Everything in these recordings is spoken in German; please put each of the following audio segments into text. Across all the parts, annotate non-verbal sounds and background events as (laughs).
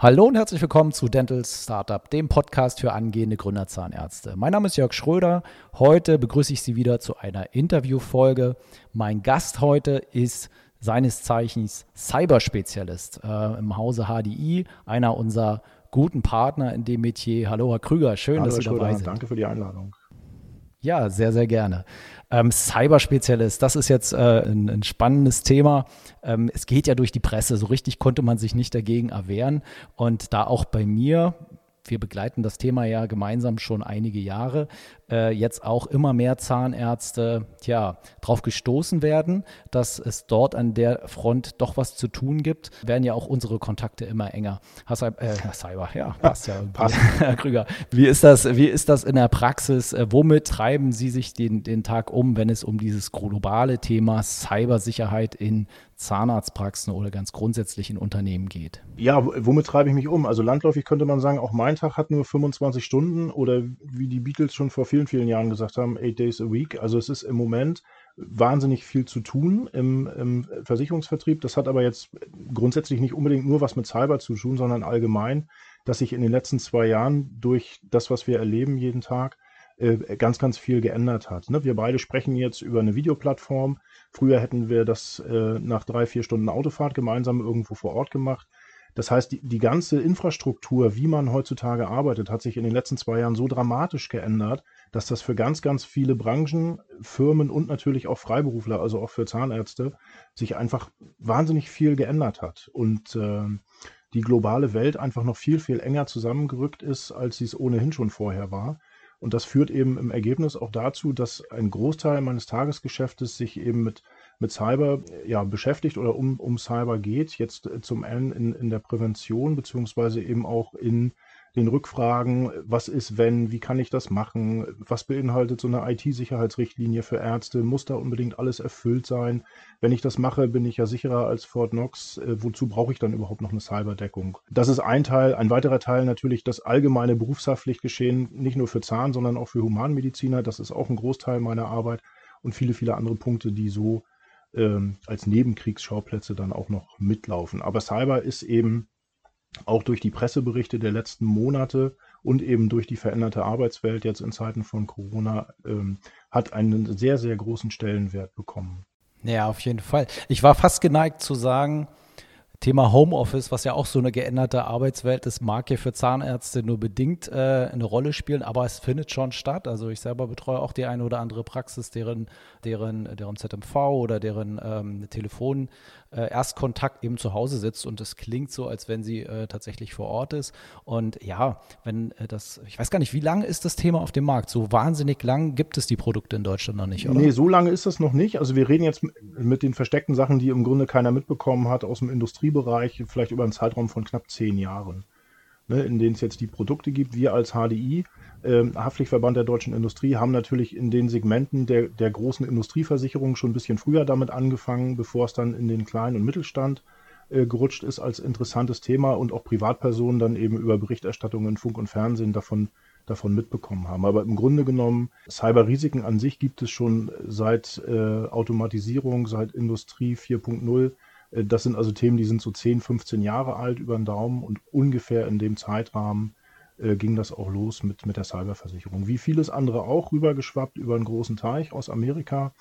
Hallo und herzlich willkommen zu Dental Startup, dem Podcast für angehende Gründerzahnärzte. Mein Name ist Jörg Schröder. Heute begrüße ich Sie wieder zu einer Interviewfolge. Mein Gast heute ist seines Zeichens Cyberspezialist äh, im Hause HDI, einer unserer guten Partner in dem Metier. Hallo, Herr Krüger, schön, Hallo, dass Sie Schröder, dabei sind. Danke für die Einladung. Ja, sehr, sehr gerne. Ähm, Cyberspezialist, das ist jetzt äh, ein, ein, spannendes Thema. Ähm, es geht ja durch die Presse, so richtig konnte man sich nicht dagegen erwehren. Und da auch bei mir, wir begleiten das Thema ja gemeinsam schon einige Jahre, äh, jetzt auch immer mehr Zahnärzte tja, darauf gestoßen werden, dass es dort an der Front doch was zu tun gibt, werden ja auch unsere Kontakte immer enger. Hassan, äh, Cyber, ja, passt ja. (laughs) Passt. (laughs) Herr Krüger, wie ist das, wie ist das in der Praxis? Äh, womit treiben Sie sich den, den Tag um, wenn es um dieses globale Thema Cybersicherheit in Zahnarztpraxen oder ganz grundsätzlich in Unternehmen geht? Ja, womit treibe ich mich um? Also landläufig könnte man sagen, auch mein Tag hat nur 25 Stunden oder wie die Beatles schon vor vielen, vielen Jahren gesagt haben, eight days a week. Also es ist im Moment wahnsinnig viel zu tun im, im Versicherungsvertrieb. Das hat aber jetzt grundsätzlich nicht unbedingt nur was mit Cyber zu tun, sondern allgemein, dass sich in den letzten zwei Jahren durch das, was wir erleben jeden Tag, äh, ganz, ganz viel geändert hat. Ne? Wir beide sprechen jetzt über eine Videoplattform. Früher hätten wir das äh, nach drei, vier Stunden Autofahrt gemeinsam irgendwo vor Ort gemacht. Das heißt, die, die ganze Infrastruktur, wie man heutzutage arbeitet, hat sich in den letzten zwei Jahren so dramatisch geändert, dass das für ganz, ganz viele Branchen, Firmen und natürlich auch Freiberufler, also auch für Zahnärzte, sich einfach wahnsinnig viel geändert hat. Und äh, die globale Welt einfach noch viel, viel enger zusammengerückt ist, als sie es ohnehin schon vorher war. Und das führt eben im Ergebnis auch dazu, dass ein Großteil meines Tagesgeschäftes sich eben mit mit Cyber ja, beschäftigt oder um, um Cyber geht. Jetzt äh, zum einen in, in der Prävention, beziehungsweise eben auch in den Rückfragen, was ist wenn, wie kann ich das machen, was beinhaltet so eine IT-Sicherheitsrichtlinie für Ärzte, muss da unbedingt alles erfüllt sein. Wenn ich das mache, bin ich ja sicherer als Fort Knox. Äh, wozu brauche ich dann überhaupt noch eine Cyberdeckung? Das ist ein Teil. Ein weiterer Teil natürlich das allgemeine Berufshaftpflichtgeschehen, nicht nur für Zahn, sondern auch für Humanmediziner. Das ist auch ein Großteil meiner Arbeit und viele, viele andere Punkte, die so ähm, als Nebenkriegsschauplätze dann auch noch mitlaufen. Aber Cyber ist eben auch durch die Presseberichte der letzten Monate und eben durch die veränderte Arbeitswelt jetzt in Zeiten von Corona ähm, hat einen sehr, sehr großen Stellenwert bekommen. Ja, auf jeden Fall. Ich war fast geneigt zu sagen, Thema Homeoffice, was ja auch so eine geänderte Arbeitswelt ist, mag ja für Zahnärzte nur bedingt äh, eine Rolle spielen, aber es findet schon statt. Also ich selber betreue auch die eine oder andere Praxis, deren, deren, deren ZMV oder deren ähm, Telefon äh, Erstkontakt eben zu Hause sitzt und es klingt so, als wenn sie äh, tatsächlich vor Ort ist. Und ja, wenn äh, das, ich weiß gar nicht, wie lange ist das Thema auf dem Markt? So wahnsinnig lang gibt es die Produkte in Deutschland noch nicht, oder? Nee, so lange ist das noch nicht. Also wir reden jetzt mit den versteckten Sachen, die im Grunde keiner mitbekommen hat aus dem Industriebereich, vielleicht über einen Zeitraum von knapp zehn Jahren, ne, in denen es jetzt die Produkte gibt. Wir als HDI ähm, Haftpflichtverband der deutschen Industrie haben natürlich in den Segmenten der, der großen Industrieversicherungen schon ein bisschen früher damit angefangen, bevor es dann in den kleinen und Mittelstand äh, gerutscht ist als interessantes Thema und auch Privatpersonen dann eben über Berichterstattungen in Funk und Fernsehen davon davon mitbekommen haben. Aber im Grunde genommen, Cyberrisiken an sich gibt es schon seit äh, Automatisierung, seit Industrie 4.0. Äh, das sind also Themen, die sind so 10, 15 Jahre alt über den Daumen und ungefähr in dem Zeitrahmen äh, ging das auch los mit, mit der Cyberversicherung. Wie vieles andere auch rübergeschwappt über einen großen Teich aus Amerika.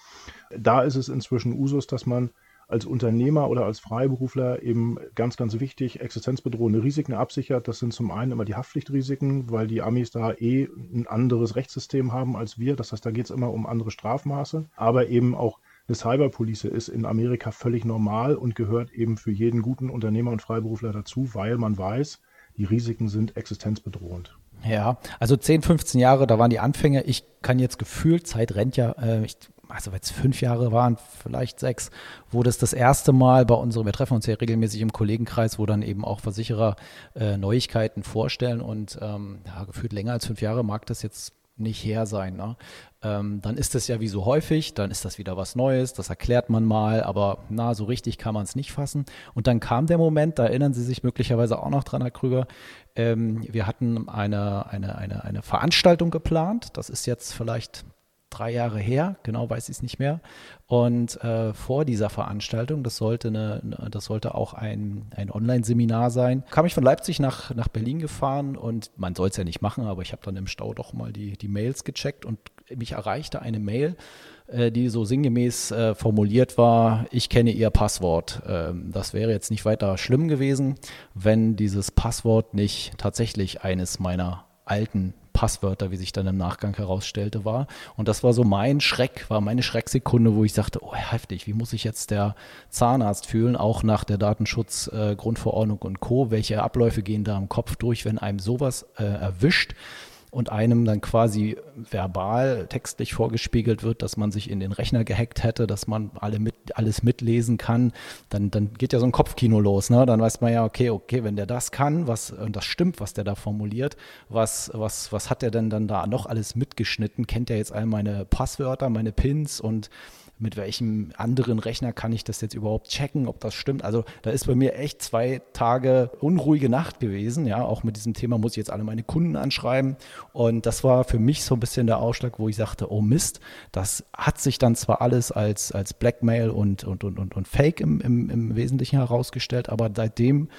Da ist es inzwischen Usus, dass man als Unternehmer oder als Freiberufler eben ganz, ganz wichtig existenzbedrohende Risiken absichert. Das sind zum einen immer die Haftpflichtrisiken, weil die Amis da eh ein anderes Rechtssystem haben als wir. Das heißt, da geht es immer um andere Strafmaße. Aber eben auch eine Cyberpolice ist in Amerika völlig normal und gehört eben für jeden guten Unternehmer und Freiberufler dazu, weil man weiß, die Risiken sind existenzbedrohend. Ja, also 10, 15 Jahre, da waren die Anfänge. Ich kann jetzt gefühlt, Zeit rennt ja, äh, ich, also wenn es fünf Jahre waren, vielleicht sechs, wo das das erste Mal bei unserem, wir treffen uns ja regelmäßig im Kollegenkreis, wo dann eben auch Versicherer äh, Neuigkeiten vorstellen und ähm, ja, gefühlt länger als fünf Jahre mag das jetzt nicht her sein. Ne? Ähm, dann ist das ja wie so häufig, dann ist das wieder was Neues, das erklärt man mal, aber na, so richtig kann man es nicht fassen. Und dann kam der Moment, da erinnern Sie sich möglicherweise auch noch dran, Herr Krüger, ähm, wir hatten eine, eine, eine, eine Veranstaltung geplant, das ist jetzt vielleicht drei Jahre her, genau weiß ich es nicht mehr. Und äh, vor dieser Veranstaltung, das sollte, eine, das sollte auch ein, ein Online-Seminar sein, kam ich von Leipzig nach, nach Berlin gefahren und man soll es ja nicht machen, aber ich habe dann im Stau doch mal die, die Mails gecheckt und mich erreichte eine Mail, äh, die so sinngemäß äh, formuliert war, ich kenne Ihr Passwort. Ähm, das wäre jetzt nicht weiter schlimm gewesen, wenn dieses Passwort nicht tatsächlich eines meiner alten Passwörter, wie sich dann im Nachgang herausstellte, war. Und das war so mein Schreck, war meine Schrecksekunde, wo ich sagte, oh heftig, wie muss sich jetzt der Zahnarzt fühlen, auch nach der Datenschutzgrundverordnung äh, und Co. Welche Abläufe gehen da im Kopf durch, wenn einem sowas äh, erwischt? Und einem dann quasi verbal, textlich vorgespiegelt wird, dass man sich in den Rechner gehackt hätte, dass man alle mit, alles mitlesen kann, dann, dann geht ja so ein Kopfkino los. Ne? Dann weiß man ja, okay, okay, wenn der das kann, was, und das stimmt, was der da formuliert, was, was, was hat der denn dann da noch alles mitgeschnitten? Kennt er jetzt all meine Passwörter, meine Pins und mit welchem anderen Rechner kann ich das jetzt überhaupt checken, ob das stimmt. Also da ist bei mir echt zwei Tage unruhige Nacht gewesen. Ja, auch mit diesem Thema muss ich jetzt alle meine Kunden anschreiben. Und das war für mich so ein bisschen der Ausschlag, wo ich sagte, oh Mist, das hat sich dann zwar alles als, als Blackmail und, und, und, und, und Fake im, im, im Wesentlichen herausgestellt, aber seitdem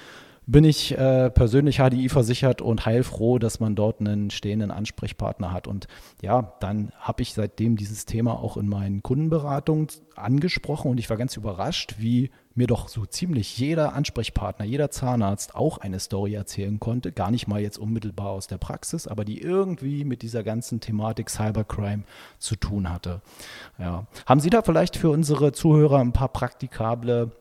bin ich äh, persönlich HDI versichert und heilfroh, dass man dort einen stehenden Ansprechpartner hat. Und ja, dann habe ich seitdem dieses Thema auch in meinen Kundenberatungen angesprochen und ich war ganz überrascht, wie mir doch so ziemlich jeder Ansprechpartner, jeder Zahnarzt auch eine Story erzählen konnte. Gar nicht mal jetzt unmittelbar aus der Praxis, aber die irgendwie mit dieser ganzen Thematik Cybercrime zu tun hatte. Ja. Haben Sie da vielleicht für unsere Zuhörer ein paar praktikable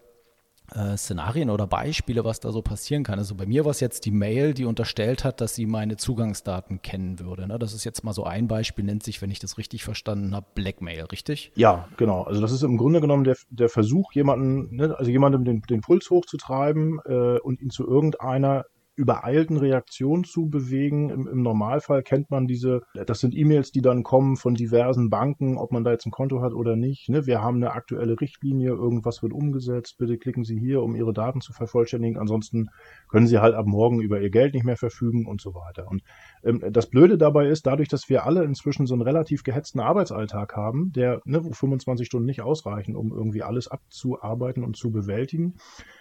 äh, Szenarien oder Beispiele, was da so passieren kann. Also bei mir war es jetzt die Mail, die unterstellt hat, dass sie meine Zugangsdaten kennen würde. Ne? Das ist jetzt mal so ein Beispiel, nennt sich, wenn ich das richtig verstanden habe, Blackmail, richtig? Ja, genau. Also das ist im Grunde genommen der, der Versuch, jemanden, ne, also jemandem den, den Puls hochzutreiben äh, und ihn zu irgendeiner übereilten Reaktion zu bewegen. Im, Im, Normalfall kennt man diese, das sind E-Mails, die dann kommen von diversen Banken, ob man da jetzt ein Konto hat oder nicht. Ne? Wir haben eine aktuelle Richtlinie, irgendwas wird umgesetzt, bitte klicken Sie hier, um Ihre Daten zu vervollständigen. Ansonsten können Sie halt ab morgen über Ihr Geld nicht mehr verfügen und so weiter. Und das Blöde dabei ist, dadurch, dass wir alle inzwischen so einen relativ gehetzten Arbeitsalltag haben, der, ne, wo 25 Stunden nicht ausreichen, um irgendwie alles abzuarbeiten und zu bewältigen,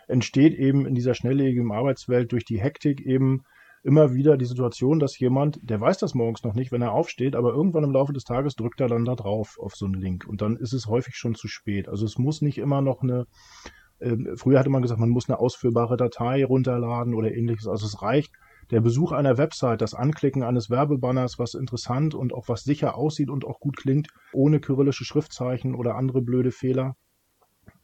entsteht eben in dieser schnelllebigen Arbeitswelt durch die Hektik eben immer wieder die Situation, dass jemand, der weiß das morgens noch nicht, wenn er aufsteht, aber irgendwann im Laufe des Tages drückt er dann da drauf auf so einen Link und dann ist es häufig schon zu spät. Also es muss nicht immer noch eine, äh, früher hatte man gesagt, man muss eine ausführbare Datei runterladen oder ähnliches. Also es reicht der Besuch einer Website, das Anklicken eines Werbebanners, was interessant und auch was sicher aussieht und auch gut klingt, ohne kyrillische Schriftzeichen oder andere blöde Fehler,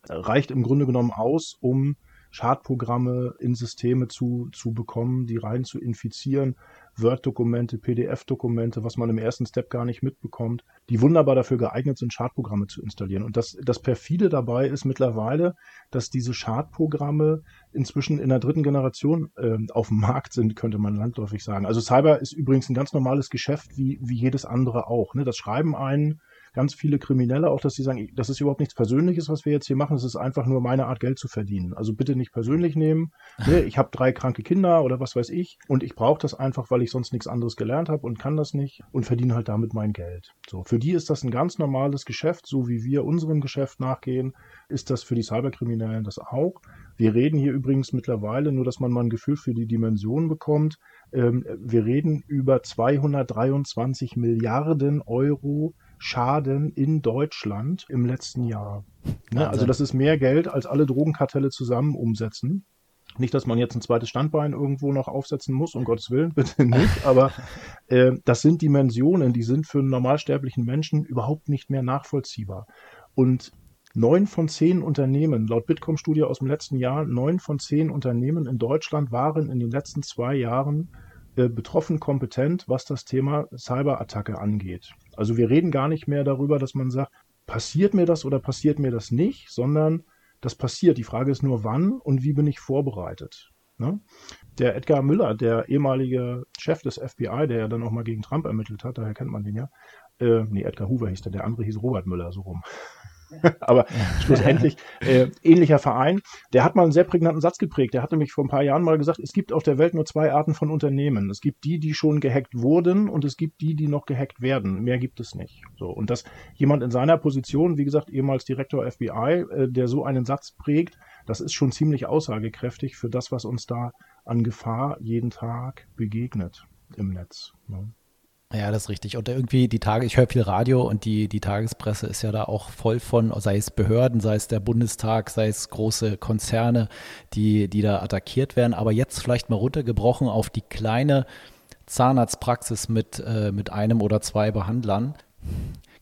reicht im Grunde genommen aus, um Schadprogramme in Systeme zu, zu bekommen, die rein zu infizieren, Word-Dokumente, PDF-Dokumente, was man im ersten Step gar nicht mitbekommt, die wunderbar dafür geeignet sind, Schadprogramme zu installieren. Und das, das perfide dabei ist mittlerweile, dass diese Schadprogramme inzwischen in der dritten Generation äh, auf dem Markt sind, könnte man landläufig sagen. Also Cyber ist übrigens ein ganz normales Geschäft, wie, wie jedes andere auch. Ne? Das schreiben einen ganz viele Kriminelle auch, dass sie sagen, das ist überhaupt nichts Persönliches, was wir jetzt hier machen, es ist einfach nur meine Art, Geld zu verdienen. Also bitte nicht persönlich nehmen. Ne? Ich habe drei kranke Kinder oder was weiß ich und ich brauche das einfach, weil ich sonst nichts anderes gelernt habe und kann das nicht und verdiene halt damit mein Geld. So, für die ist das ein ganz normales Geschäft, so wie wir unserem Geschäft nachgehen, ist das für die Cyberkriminellen das auch. Wir reden hier übrigens mittlerweile, nur dass man mal ein Gefühl für die Dimension bekommt, ähm, wir reden über 223 Milliarden Euro Schaden in Deutschland im letzten Jahr. Ne? Also das ist mehr Geld, als alle Drogenkartelle zusammen umsetzen. Nicht, dass man jetzt ein zweites Standbein irgendwo noch aufsetzen muss, um Gottes Willen, (laughs) bitte nicht. Aber äh, das sind Dimensionen, die sind für einen normalsterblichen Menschen überhaupt nicht mehr nachvollziehbar. Und neun von zehn Unternehmen, laut Bitkom-Studie aus dem letzten Jahr, neun von zehn Unternehmen in Deutschland waren in den letzten zwei Jahren betroffen kompetent, was das Thema Cyberattacke angeht. Also wir reden gar nicht mehr darüber, dass man sagt, passiert mir das oder passiert mir das nicht, sondern das passiert. Die Frage ist nur, wann und wie bin ich vorbereitet. Ne? Der Edgar Müller, der ehemalige Chef des FBI, der ja dann auch mal gegen Trump ermittelt hat, daher kennt man den ja. Äh, nee, Edgar Hoover hieß der, der andere hieß Robert Müller, so rum. (laughs) Aber schlussendlich (laughs) äh, ähnlicher Verein. Der hat mal einen sehr prägnanten Satz geprägt. Der hat nämlich vor ein paar Jahren mal gesagt, es gibt auf der Welt nur zwei Arten von Unternehmen. Es gibt die, die schon gehackt wurden und es gibt die, die noch gehackt werden. Mehr gibt es nicht. So und dass jemand in seiner Position, wie gesagt, ehemals Direktor FBI, äh, der so einen Satz prägt, das ist schon ziemlich aussagekräftig für das, was uns da an Gefahr jeden Tag begegnet im Netz. Ne? Ja, das ist richtig. Und irgendwie die Tage, ich höre viel Radio und die, die Tagespresse ist ja da auch voll von, sei es Behörden, sei es der Bundestag, sei es große Konzerne, die, die da attackiert werden. Aber jetzt vielleicht mal runtergebrochen auf die kleine Zahnarztpraxis mit, äh, mit einem oder zwei Behandlern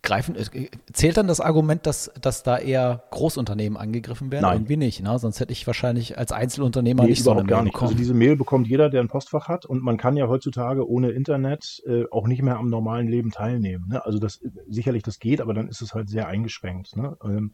greifen, äh, zählt dann das Argument, dass, dass da eher Großunternehmen angegriffen werden? Nein. Irgendwie nicht, ne? Sonst hätte ich wahrscheinlich als Einzelunternehmer nee, nicht so eine Mail gar nicht. Also diese Mail bekommt jeder, der ein Postfach hat und man kann ja heutzutage ohne Internet äh, auch nicht mehr am normalen Leben teilnehmen. Ne? Also das sicherlich das geht, aber dann ist es halt sehr eingeschränkt. Ne? Ähm,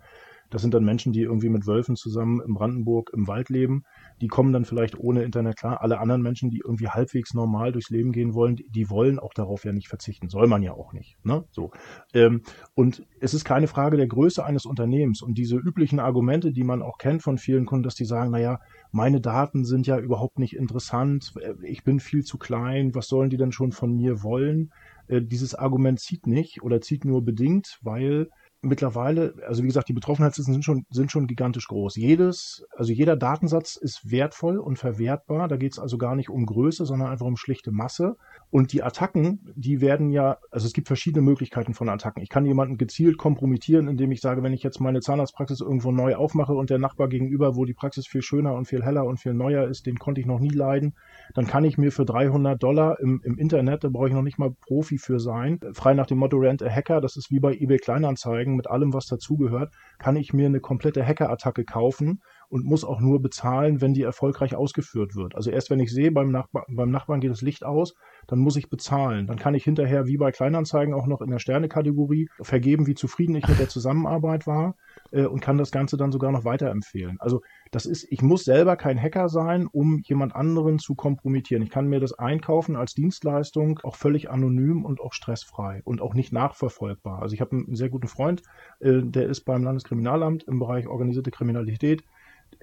das sind dann Menschen, die irgendwie mit Wölfen zusammen in Brandenburg im Wald leben. Die kommen dann vielleicht ohne Internet klar. Alle anderen Menschen, die irgendwie halbwegs normal durchs Leben gehen wollen, die, die wollen auch darauf ja nicht verzichten. Soll man ja auch nicht. Ne? So. Ähm, und es ist keine Frage der Größe eines Unternehmens. Und diese üblichen Argumente, die man auch kennt von vielen Kunden, dass die sagen, naja, meine Daten sind ja überhaupt nicht interessant. Ich bin viel zu klein. Was sollen die denn schon von mir wollen? Äh, dieses Argument zieht nicht oder zieht nur bedingt, weil mittlerweile, also wie gesagt, die Betroffenheitslisten sind schon, sind schon gigantisch groß. Jedes, also jeder Datensatz ist wertvoll und verwertbar. Da geht es also gar nicht um Größe, sondern einfach um schlichte Masse. Und die Attacken, die werden ja, also es gibt verschiedene Möglichkeiten von Attacken. Ich kann jemanden gezielt kompromittieren, indem ich sage, wenn ich jetzt meine Zahnarztpraxis irgendwo neu aufmache und der Nachbar gegenüber, wo die Praxis viel schöner und viel heller und viel neuer ist, den konnte ich noch nie leiden, dann kann ich mir für 300 Dollar im, im Internet, da brauche ich noch nicht mal Profi für sein, frei nach dem Motto Rent a Hacker, das ist wie bei eBay Kleinanzeigen mit allem, was dazugehört, kann ich mir eine komplette Hackerattacke kaufen und muss auch nur bezahlen, wenn die erfolgreich ausgeführt wird. Also erst wenn ich sehe, beim, Nachbar, beim Nachbarn geht das Licht aus, dann muss ich bezahlen. Dann kann ich hinterher, wie bei Kleinanzeigen, auch noch in der Sterne-Kategorie vergeben, wie zufrieden ich mit der Zusammenarbeit war äh, und kann das Ganze dann sogar noch weiterempfehlen. Also das ist, ich muss selber kein Hacker sein, um jemand anderen zu kompromittieren. Ich kann mir das einkaufen als Dienstleistung, auch völlig anonym und auch stressfrei und auch nicht nachverfolgbar. Also ich habe einen sehr guten Freund, äh, der ist beim Landeskriminalamt im Bereich organisierte Kriminalität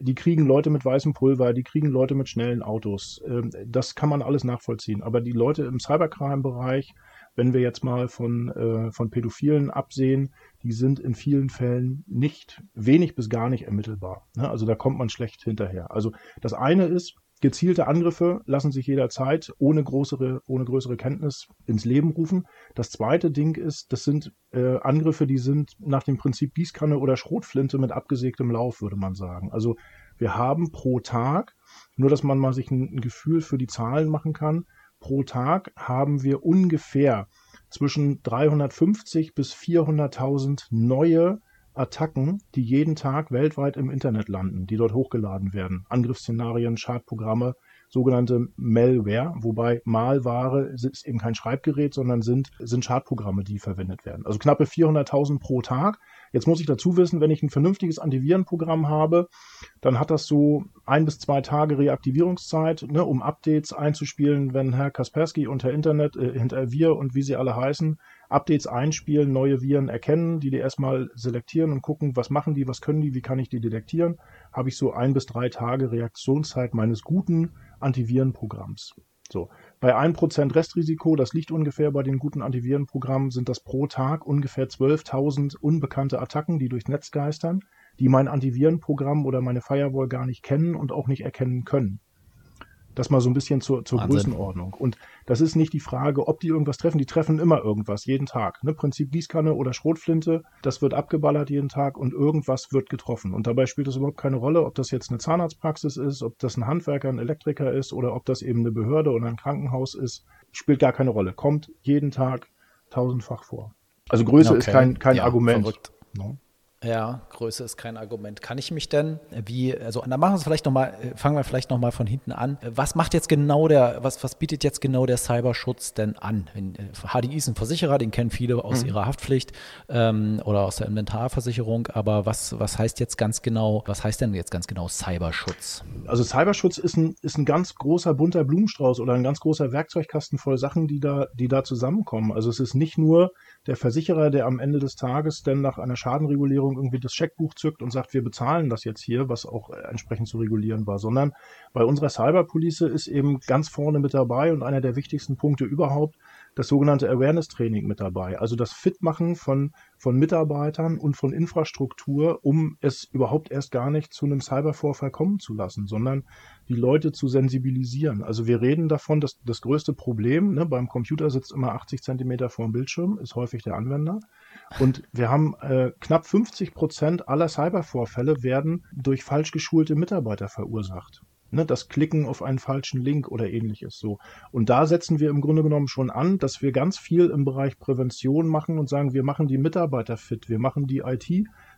die kriegen Leute mit weißem Pulver, die kriegen Leute mit schnellen Autos. Ähm, das kann man alles nachvollziehen. Aber die Leute im Cybercrime-Bereich, wenn wir jetzt mal von, äh, von Pädophilen absehen, die sind in vielen Fällen nicht, wenig bis gar nicht ermittelbar. Ne? Also da kommt man schlecht hinterher. Also das eine ist, Gezielte Angriffe lassen sich jederzeit ohne größere, ohne größere Kenntnis ins Leben rufen. Das zweite Ding ist, das sind äh, Angriffe, die sind nach dem Prinzip Gießkanne oder Schrotflinte mit abgesägtem Lauf, würde man sagen. Also wir haben pro Tag, nur dass man mal sich ein, ein Gefühl für die Zahlen machen kann, pro Tag haben wir ungefähr zwischen 350 bis 400.000 neue Attacken, die jeden Tag weltweit im Internet landen, die dort hochgeladen werden. Angriffsszenarien, Schadprogramme, sogenannte Malware, wobei Malware ist eben kein Schreibgerät, sondern sind, sind Schadprogramme, die verwendet werden. Also knappe 400.000 pro Tag. Jetzt muss ich dazu wissen, wenn ich ein vernünftiges Antivirenprogramm habe, dann hat das so ein bis zwei Tage Reaktivierungszeit, ne, um Updates einzuspielen, wenn Herr Kaspersky und Herr Internet, äh, hinter wir und wie sie alle heißen, Updates einspielen, neue Viren erkennen, die die erstmal selektieren und gucken, was machen die, was können die, wie kann ich die detektieren, habe ich so ein bis drei Tage Reaktionszeit meines guten Antivirenprogramms. So. Bei 1% Restrisiko, das liegt ungefähr bei den guten Antivirenprogrammen, sind das pro Tag ungefähr 12.000 unbekannte Attacken, die durchs Netz geistern, die mein Antivirenprogramm oder meine Firewall gar nicht kennen und auch nicht erkennen können. Das mal so ein bisschen zur, zur Größenordnung. Und das ist nicht die Frage, ob die irgendwas treffen. Die treffen immer irgendwas, jeden Tag. Ne? Prinzip Gießkanne oder Schrotflinte, das wird abgeballert jeden Tag und irgendwas wird getroffen. Und dabei spielt es überhaupt keine Rolle, ob das jetzt eine Zahnarztpraxis ist, ob das ein Handwerker, ein Elektriker ist oder ob das eben eine Behörde oder ein Krankenhaus ist. Spielt gar keine Rolle. Kommt jeden Tag tausendfach vor. Also Größe okay. ist kein, kein ja, Argument. Verrückt. No? Ja, Größe ist kein Argument. Kann ich mich denn, wie, also dann machen wir es vielleicht nochmal, äh, fangen wir vielleicht nochmal von hinten an. Was macht jetzt genau der, was, was bietet jetzt genau der Cyberschutz denn an? HDI äh, ist ein Versicherer, den kennen viele aus mhm. ihrer Haftpflicht ähm, oder aus der Inventarversicherung, aber was, was heißt jetzt ganz genau, was heißt denn jetzt ganz genau Cyberschutz? Also Cyberschutz ist ein, ist ein ganz großer bunter Blumenstrauß oder ein ganz großer Werkzeugkasten voll Sachen, die da, die da zusammenkommen. Also es ist nicht nur der Versicherer, der am Ende des Tages denn nach einer Schadenregulierung irgendwie das Scheckbuch zückt und sagt, wir bezahlen das jetzt hier, was auch entsprechend zu regulieren war, sondern bei unserer Cyberpolice ist eben ganz vorne mit dabei und einer der wichtigsten Punkte überhaupt das sogenannte Awareness-Training mit dabei. Also das Fitmachen von, von Mitarbeitern und von Infrastruktur, um es überhaupt erst gar nicht zu einem Cybervorfall kommen zu lassen, sondern die Leute zu sensibilisieren. Also wir reden davon, dass das größte Problem, ne, beim Computer sitzt immer 80 Zentimeter vor dem Bildschirm, ist häufig der Anwender. Und wir haben äh, knapp 50 Prozent aller Cybervorfälle werden durch falsch geschulte Mitarbeiter verursacht ne, das Klicken auf einen falschen Link oder ähnliches so. Und da setzen wir im Grunde genommen schon an, dass wir ganz viel im Bereich Prävention machen und sagen, wir machen die Mitarbeiter fit, wir machen die IT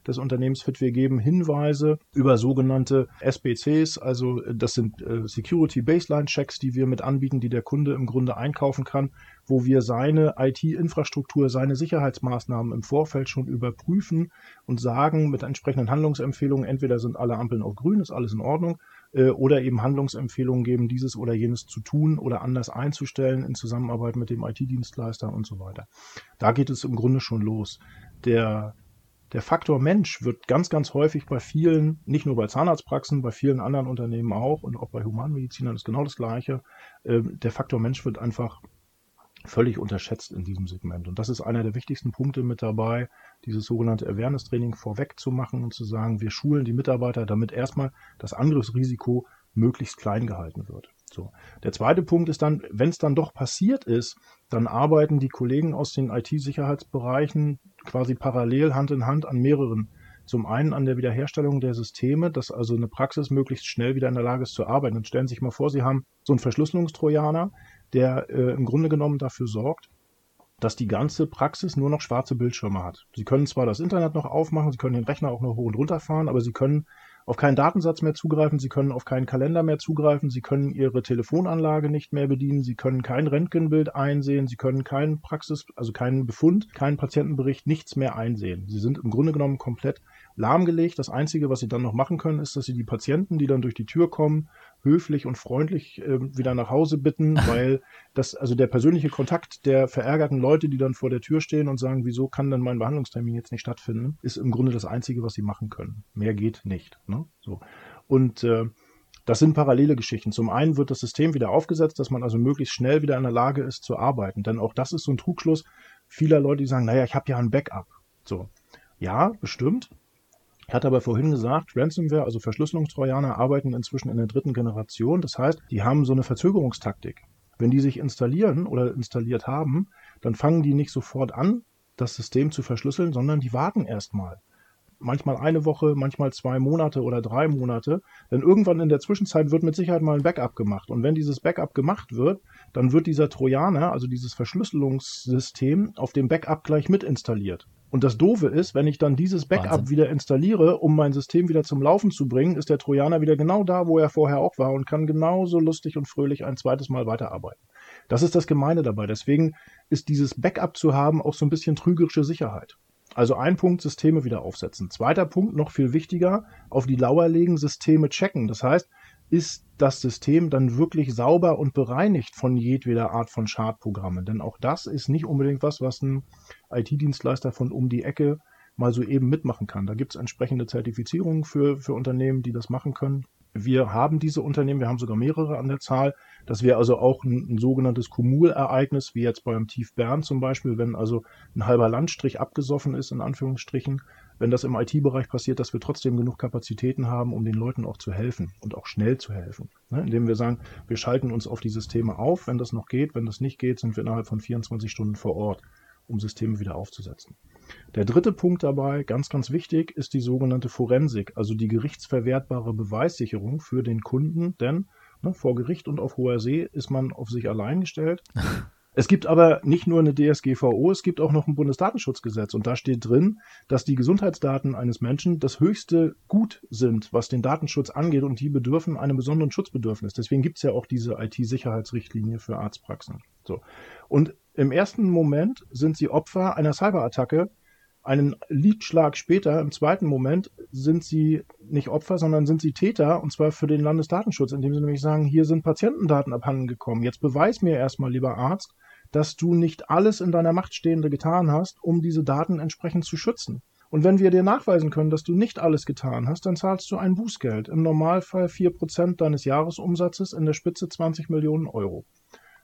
des Unternehmens fit, wir geben Hinweise über sogenannte SBCs, also das sind äh, Security Baseline Checks, die wir mit anbieten, die der Kunde im Grunde einkaufen kann, wo wir seine IT-Infrastruktur, seine Sicherheitsmaßnahmen im Vorfeld schon überprüfen und sagen mit entsprechenden Handlungsempfehlungen, entweder sind alle Ampeln auf grün, ist alles in Ordnung, äh, oder eben Handlungsempfehlungen geben, dieses oder jenes zu tun oder anders einzustellen in Zusammenarbeit mit dem IT-Dienstleister und so weiter. Da geht es im Grunde schon los. Der, der Faktor Mensch wird ganz, ganz häufig bei vielen, nicht nur bei Zahnarztpraxen, bei vielen anderen Unternehmen auch und auch bei Humanmedizinern ist genau das Gleiche. Äh, der Faktor Mensch wird einfach völlig unterschätzt in diesem Segment. Und das ist einer der wichtigsten Punkte mit dabei, dieses sogenannte Awareness-Training vorweg zu machen und zu sagen, wir schulen die Mitarbeiter, damit erstmal das Angriffsrisiko möglichst klein gehalten wird. So. Der zweite Punkt ist dann, wenn es dann doch passiert ist, dann arbeiten die Kollegen aus den IT-Sicherheitsbereichen quasi parallel Hand in Hand an mehreren zum einen an der Wiederherstellung der Systeme, dass also eine Praxis möglichst schnell wieder in der Lage ist zu arbeiten. Und stellen Sie sich mal vor, Sie haben so einen Verschlüsselungstrojaner, der äh, im Grunde genommen dafür sorgt, dass die ganze Praxis nur noch schwarze Bildschirme hat. Sie können zwar das Internet noch aufmachen, Sie können den Rechner auch noch hoch und runter fahren, aber Sie können auf keinen Datensatz mehr zugreifen, Sie können auf keinen Kalender mehr zugreifen, Sie können Ihre Telefonanlage nicht mehr bedienen, Sie können kein Röntgenbild einsehen, Sie können keinen Praxis, also keinen Befund, keinen Patientenbericht, nichts mehr einsehen. Sie sind im Grunde genommen komplett lahmgelegt. Das Einzige, was Sie dann noch machen können, ist, dass Sie die Patienten, die dann durch die Tür kommen, höflich und freundlich äh, wieder nach Hause bitten, (laughs) weil das, also der persönliche Kontakt der verärgerten Leute, die dann vor der Tür stehen und sagen, wieso kann denn mein Behandlungstermin jetzt nicht stattfinden, ist im Grunde das Einzige, was sie machen können. Mehr geht nicht. Ne? So. Und äh, das sind parallele Geschichten. Zum einen wird das System wieder aufgesetzt, dass man also möglichst schnell wieder in der Lage ist zu arbeiten. Denn auch das ist so ein Trugschluss vieler Leute, die sagen, naja, ich habe ja ein Backup. So. Ja, bestimmt. Ich hatte aber vorhin gesagt, Ransomware, also Verschlüsselungstrojaner, arbeiten inzwischen in der dritten Generation. Das heißt, die haben so eine Verzögerungstaktik. Wenn die sich installieren oder installiert haben, dann fangen die nicht sofort an, das System zu verschlüsseln, sondern die warten erstmal. Manchmal eine Woche, manchmal zwei Monate oder drei Monate. Denn irgendwann in der Zwischenzeit wird mit Sicherheit mal ein Backup gemacht. Und wenn dieses Backup gemacht wird, dann wird dieser Trojaner, also dieses Verschlüsselungssystem, auf dem Backup gleich mit installiert. Und das Doofe ist, wenn ich dann dieses Backup Wahnsinn. wieder installiere, um mein System wieder zum Laufen zu bringen, ist der Trojaner wieder genau da, wo er vorher auch war und kann genauso lustig und fröhlich ein zweites Mal weiterarbeiten. Das ist das Gemeine dabei. Deswegen ist dieses Backup zu haben auch so ein bisschen trügerische Sicherheit. Also ein Punkt, Systeme wieder aufsetzen. Zweiter Punkt, noch viel wichtiger, auf die Lauer legen, Systeme checken. Das heißt, ist das System dann wirklich sauber und bereinigt von jedweder Art von Schadprogrammen. Denn auch das ist nicht unbedingt was, was ein IT-Dienstleister von um die Ecke mal so eben mitmachen kann. Da gibt es entsprechende Zertifizierungen für, für Unternehmen, die das machen können. Wir haben diese Unternehmen, wir haben sogar mehrere an der Zahl. Das wäre also auch ein, ein sogenanntes Kumulereignis, wie jetzt beim Tief Bern zum Beispiel, wenn also ein halber Landstrich abgesoffen ist, in Anführungsstrichen, wenn das im IT-Bereich passiert, dass wir trotzdem genug Kapazitäten haben, um den Leuten auch zu helfen und auch schnell zu helfen. Ne? Indem wir sagen, wir schalten uns auf die Systeme auf, wenn das noch geht. Wenn das nicht geht, sind wir innerhalb von 24 Stunden vor Ort, um Systeme wieder aufzusetzen. Der dritte Punkt dabei, ganz, ganz wichtig, ist die sogenannte Forensik, also die gerichtsverwertbare Beweissicherung für den Kunden, denn ne, vor Gericht und auf hoher See ist man auf sich allein gestellt. (laughs) Es gibt aber nicht nur eine DSGVO, es gibt auch noch ein Bundesdatenschutzgesetz und da steht drin, dass die Gesundheitsdaten eines Menschen das höchste Gut sind, was den Datenschutz angeht und die bedürfen einem besonderen Schutzbedürfnis. Deswegen gibt es ja auch diese IT-Sicherheitsrichtlinie für Arztpraxen. So. Und im ersten Moment sind sie Opfer einer Cyberattacke. Einen Liedschlag später, im zweiten Moment, sind sie nicht Opfer, sondern sind sie Täter, und zwar für den Landesdatenschutz, indem sie nämlich sagen, hier sind Patientendaten abhanden gekommen. Jetzt beweis mir erstmal, lieber Arzt, dass du nicht alles in deiner Macht Stehende getan hast, um diese Daten entsprechend zu schützen. Und wenn wir dir nachweisen können, dass du nicht alles getan hast, dann zahlst du ein Bußgeld. Im Normalfall 4% deines Jahresumsatzes, in der Spitze 20 Millionen Euro.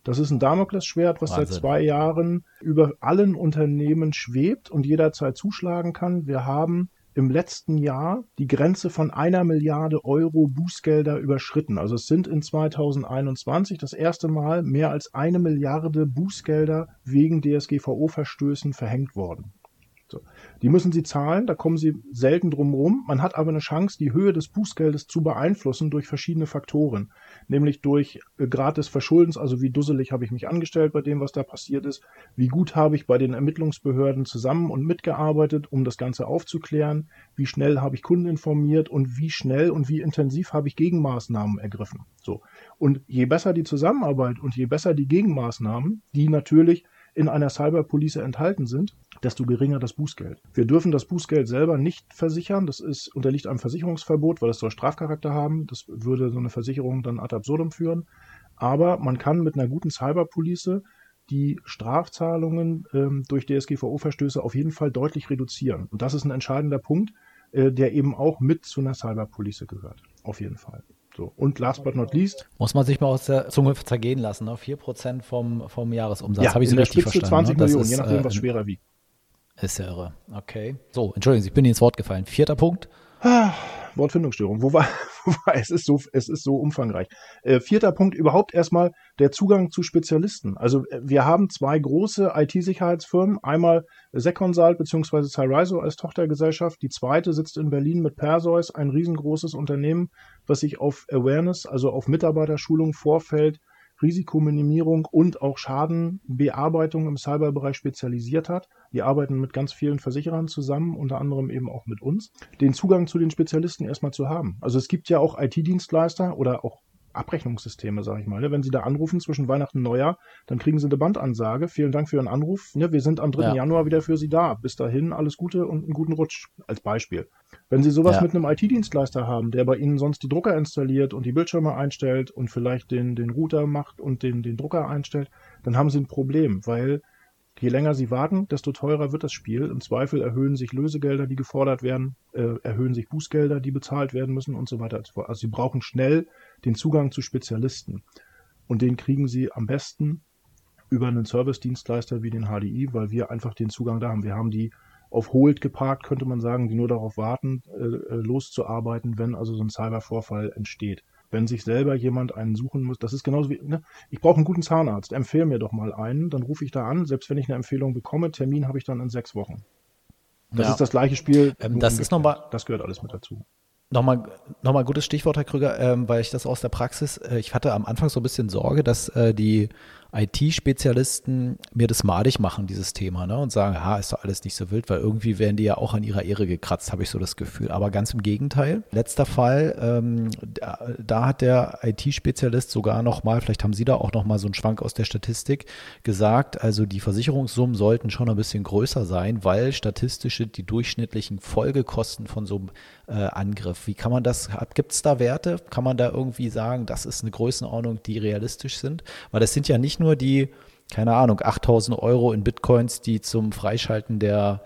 Das ist ein Damoklesschwert, was Wahnsinn. seit zwei Jahren über allen Unternehmen schwebt und jederzeit zuschlagen kann. Wir haben im letzten Jahr die Grenze von einer Milliarde Euro Bußgelder überschritten. Also es sind in 2021 das erste Mal mehr als eine Milliarde Bußgelder wegen DSGVO-Verstößen verhängt worden. So. Die müssen sie zahlen, da kommen sie selten drum rum. Man hat aber eine Chance, die Höhe des Bußgeldes zu beeinflussen durch verschiedene Faktoren. Nämlich durch äh, Grad des Verschuldens, also wie dusselig habe ich mich angestellt bei dem, was da passiert ist, wie gut habe ich bei den Ermittlungsbehörden zusammen und mitgearbeitet, um das Ganze aufzuklären, wie schnell habe ich Kunden informiert und wie schnell und wie intensiv habe ich Gegenmaßnahmen ergriffen. So. Und je besser die Zusammenarbeit und je besser die Gegenmaßnahmen, die natürlich in einer Cyberpolice enthalten sind, desto geringer das Bußgeld. Wir dürfen das Bußgeld selber nicht versichern. Das ist, unterliegt einem Versicherungsverbot, weil es soll Strafcharakter haben. Das würde so eine Versicherung dann ad absurdum führen. Aber man kann mit einer guten Cyberpolice die Strafzahlungen ähm, durch DSGVO-Verstöße auf jeden Fall deutlich reduzieren. Und das ist ein entscheidender Punkt, äh, der eben auch mit zu einer Cyberpolice gehört. Auf jeden Fall. So. Und last but not least. Muss man sich mal aus der Zunge zergehen lassen, ne? 4% vom, vom Jahresumsatz. Ja, Habe ich so richtig Spitze verstanden. 20 ne? Millionen, ist, je nachdem, was äh, schwerer wiegt. Ist ja irre. Okay. So, Entschuldigung, ich bin ins Wort gefallen. Vierter Punkt. Ah, Wortfindungsstörung. Wo war, (laughs) wo war, es ist so, es ist so umfangreich. Äh, vierter Punkt überhaupt erstmal der Zugang zu Spezialisten. Also äh, wir haben zwei große IT-Sicherheitsfirmen. Einmal Seconsult bzw. Cyriso als Tochtergesellschaft. Die zweite sitzt in Berlin mit Perseus, ein riesengroßes Unternehmen, was sich auf Awareness, also auf Mitarbeiterschulung, Vorfeld, Risikominimierung und auch Schadenbearbeitung im Cyberbereich spezialisiert hat. Wir arbeiten mit ganz vielen Versicherern zusammen, unter anderem eben auch mit uns, den Zugang zu den Spezialisten erstmal zu haben. Also es gibt ja auch IT-Dienstleister oder auch Abrechnungssysteme, sage ich mal. Ne? Wenn Sie da anrufen zwischen Weihnachten und Neujahr, dann kriegen Sie eine Bandansage. Vielen Dank für Ihren Anruf. Ne? Wir sind am 3. Ja. Januar wieder für Sie da. Bis dahin alles Gute und einen guten Rutsch als Beispiel. Wenn Sie sowas ja. mit einem IT-Dienstleister haben, der bei Ihnen sonst die Drucker installiert und die Bildschirme einstellt und vielleicht den, den Router macht und den, den Drucker einstellt, dann haben Sie ein Problem, weil Je länger sie warten, desto teurer wird das Spiel. Im Zweifel erhöhen sich Lösegelder, die gefordert werden, äh, erhöhen sich Bußgelder, die bezahlt werden müssen und so weiter. Also sie brauchen schnell den Zugang zu Spezialisten. Und den kriegen sie am besten über einen Service-Dienstleister wie den HDI, weil wir einfach den Zugang da haben. Wir haben die auf Hold geparkt, könnte man sagen, die nur darauf warten, äh, äh loszuarbeiten, wenn also so ein Cybervorfall entsteht wenn sich selber jemand einen suchen muss. Das ist genauso wie, ne? ich brauche einen guten Zahnarzt, empfehle mir doch mal einen, dann rufe ich da an, selbst wenn ich eine Empfehlung bekomme, Termin habe ich dann in sechs Wochen. Das ja. ist das gleiche Spiel. Ähm, das ist nochmal. Das gehört alles mit dazu. Nochmal, nochmal gutes Stichwort, Herr Krüger, ähm, weil ich das aus der Praxis, äh, ich hatte am Anfang so ein bisschen Sorge, dass äh, die IT-Spezialisten mir das madig machen, dieses Thema, ne? und sagen, ja, ist doch alles nicht so wild, weil irgendwie werden die ja auch an ihrer Ehre gekratzt, habe ich so das Gefühl. Aber ganz im Gegenteil. Letzter Fall, ähm, da, da, hat der IT-Spezialist sogar nochmal, vielleicht haben Sie da auch nochmal so einen Schwank aus der Statistik gesagt, also die Versicherungssummen sollten schon ein bisschen größer sein, weil statistische die durchschnittlichen Folgekosten von so einem äh, Angriff, wie kann man das, gibt es da Werte? Kann man da irgendwie sagen, das ist eine Größenordnung, die realistisch sind? Weil das sind ja nicht nur die, keine Ahnung, 8000 Euro in Bitcoins, die zum Freischalten der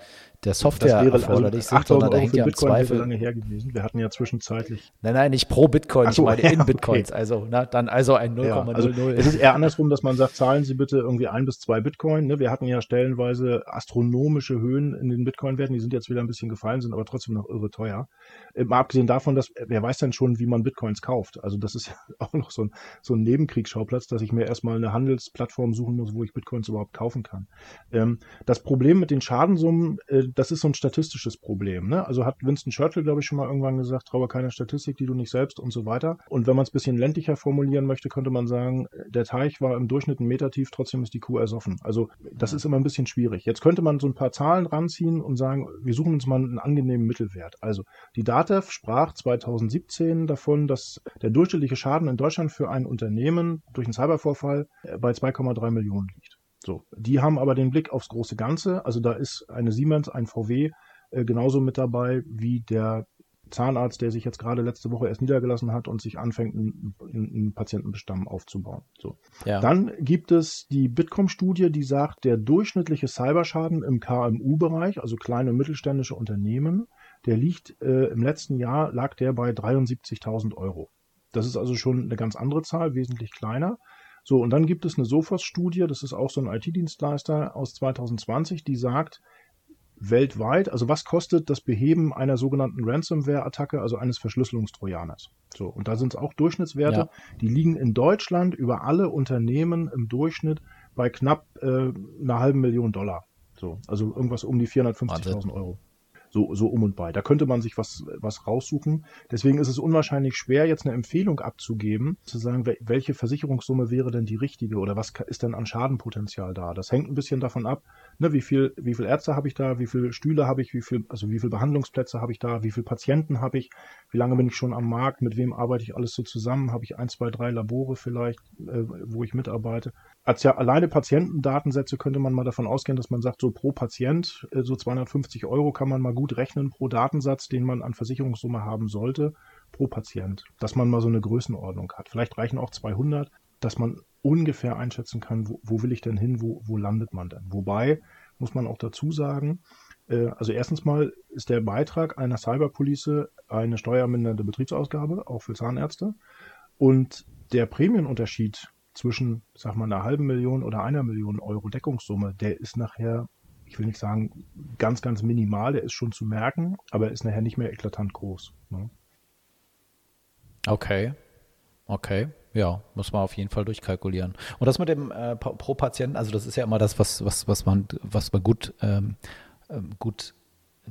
der Software wäre, erforderlich also sind, sondern da hängt ja im Zweifel. lange her gewesen. Wir hatten ja zwischenzeitlich. Nein, nein, nicht pro Bitcoin, so, ich meine (laughs) in Bitcoins. Okay. Also na, dann also ein 0,00. Ja, also es ist eher andersrum, dass man sagt, zahlen Sie bitte irgendwie ein bis zwei Bitcoin. Ne? Wir hatten ja stellenweise astronomische Höhen in den Bitcoin-Werten, die sind jetzt wieder ein bisschen gefallen, sind aber trotzdem noch irre teuer. Äh, mal abgesehen davon, dass wer weiß denn schon, wie man Bitcoins kauft. Also das ist (laughs) ja auch noch so ein, so ein Nebenkriegsschauplatz, dass ich mir erstmal eine Handelsplattform suchen muss, wo ich Bitcoins überhaupt kaufen kann. Ähm, das Problem mit den Schadensummen, äh, das ist so ein statistisches Problem. Ne? Also hat Winston Churchill, glaube ich, schon mal irgendwann gesagt, traue keiner Statistik, die du nicht selbst und so weiter. Und wenn man es ein bisschen ländlicher formulieren möchte, könnte man sagen, der Teich war im Durchschnitt ein Meter tief, trotzdem ist die Kuh ersoffen. Also das ist immer ein bisschen schwierig. Jetzt könnte man so ein paar Zahlen ranziehen und sagen, wir suchen uns mal einen angenehmen Mittelwert. Also die DATEV sprach 2017 davon, dass der durchschnittliche Schaden in Deutschland für ein Unternehmen durch einen Cybervorfall bei 2,3 Millionen liegt. So, die haben aber den Blick aufs große Ganze. Also da ist eine Siemens, ein VW äh, genauso mit dabei wie der Zahnarzt, der sich jetzt gerade letzte Woche erst niedergelassen hat und sich anfängt, einen, einen Patientenbestand aufzubauen. So. Ja. Dann gibt es die Bitkom-Studie, die sagt, der durchschnittliche Cyberschaden im KMU-Bereich, also kleine und mittelständische Unternehmen, der liegt äh, im letzten Jahr lag der bei 73.000 Euro. Das ist also schon eine ganz andere Zahl, wesentlich kleiner. So, und dann gibt es eine Sophos-Studie, das ist auch so ein IT-Dienstleister aus 2020, die sagt, weltweit, also was kostet das Beheben einer sogenannten Ransomware-Attacke, also eines Verschlüsselungstrojaners? So, und da sind es auch Durchschnittswerte, ja. die liegen in Deutschland über alle Unternehmen im Durchschnitt bei knapp äh, einer halben Million Dollar. So, also irgendwas um die 450.000 Euro. So, so um und bei. Da könnte man sich was, was raussuchen. Deswegen ist es unwahrscheinlich schwer, jetzt eine Empfehlung abzugeben, zu sagen, welche Versicherungssumme wäre denn die richtige oder was ist denn an Schadenpotenzial da. Das hängt ein bisschen davon ab, ne, wie viel, wie viel Ärzte habe ich da, wie viele Stühle habe ich, wie viel, also wie viele Behandlungsplätze habe ich da, wie viele Patienten habe ich, wie lange bin ich schon am Markt, mit wem arbeite ich alles so zusammen, habe ich ein, zwei, drei Labore vielleicht, äh, wo ich mitarbeite. Als ja alleine Patientendatensätze könnte man mal davon ausgehen, dass man sagt, so pro Patient, äh, so 250 Euro kann man mal gut gut rechnen pro Datensatz, den man an Versicherungssumme haben sollte, pro Patient. Dass man mal so eine Größenordnung hat. Vielleicht reichen auch 200, dass man ungefähr einschätzen kann, wo, wo will ich denn hin, wo, wo landet man denn. Wobei, muss man auch dazu sagen, äh, also erstens mal ist der Beitrag einer Cyberpolice eine steuermindernde Betriebsausgabe, auch für Zahnärzte. Und der Prämienunterschied zwischen, sag mal, einer halben Million oder einer Million Euro Deckungssumme, der ist nachher ich will nicht sagen ganz, ganz minimal, der ist schon zu merken, aber er ist nachher nicht mehr eklatant groß. Ne? Okay. Okay, ja, muss man auf jeden Fall durchkalkulieren. Und das mit dem äh, pro Patienten, also das ist ja immer das, was, was, was man, was man gut, ähm, ähm gut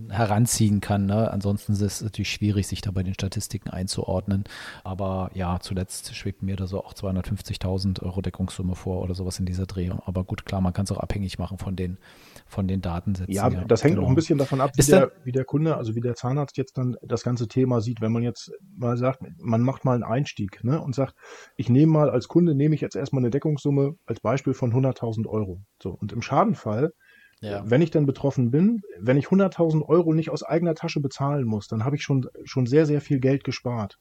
heranziehen kann. Ne? Ansonsten ist es natürlich schwierig, sich da bei den Statistiken einzuordnen. Aber ja, zuletzt schwebt mir da so auch 250.000 Euro Deckungssumme vor oder sowas in dieser Drehung. Aber gut, klar, man kann es auch abhängig machen von den, von den Datensätzen. Ja, ja. das hängt genau. auch ein bisschen davon ab, wie der, wie der Kunde, also wie der Zahnarzt jetzt dann das ganze Thema sieht. Wenn man jetzt mal sagt, man macht mal einen Einstieg ne, und sagt, ich nehme mal als Kunde, nehme ich jetzt erstmal eine Deckungssumme als Beispiel von 100.000 Euro. So, und im Schadenfall ja. Wenn ich dann betroffen bin, wenn ich 100.000 Euro nicht aus eigener Tasche bezahlen muss, dann habe ich schon, schon sehr, sehr viel Geld gespart.